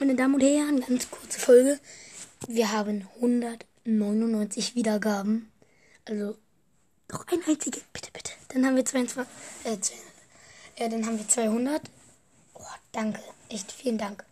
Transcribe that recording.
Meine Damen und Herren, ganz kurze Folge. Wir haben 199 Wiedergaben. Also noch ein einzige. Bitte, bitte. Dann haben wir 22. Äh, 200. Ja, dann haben wir 200. Oh, danke. Echt vielen Dank.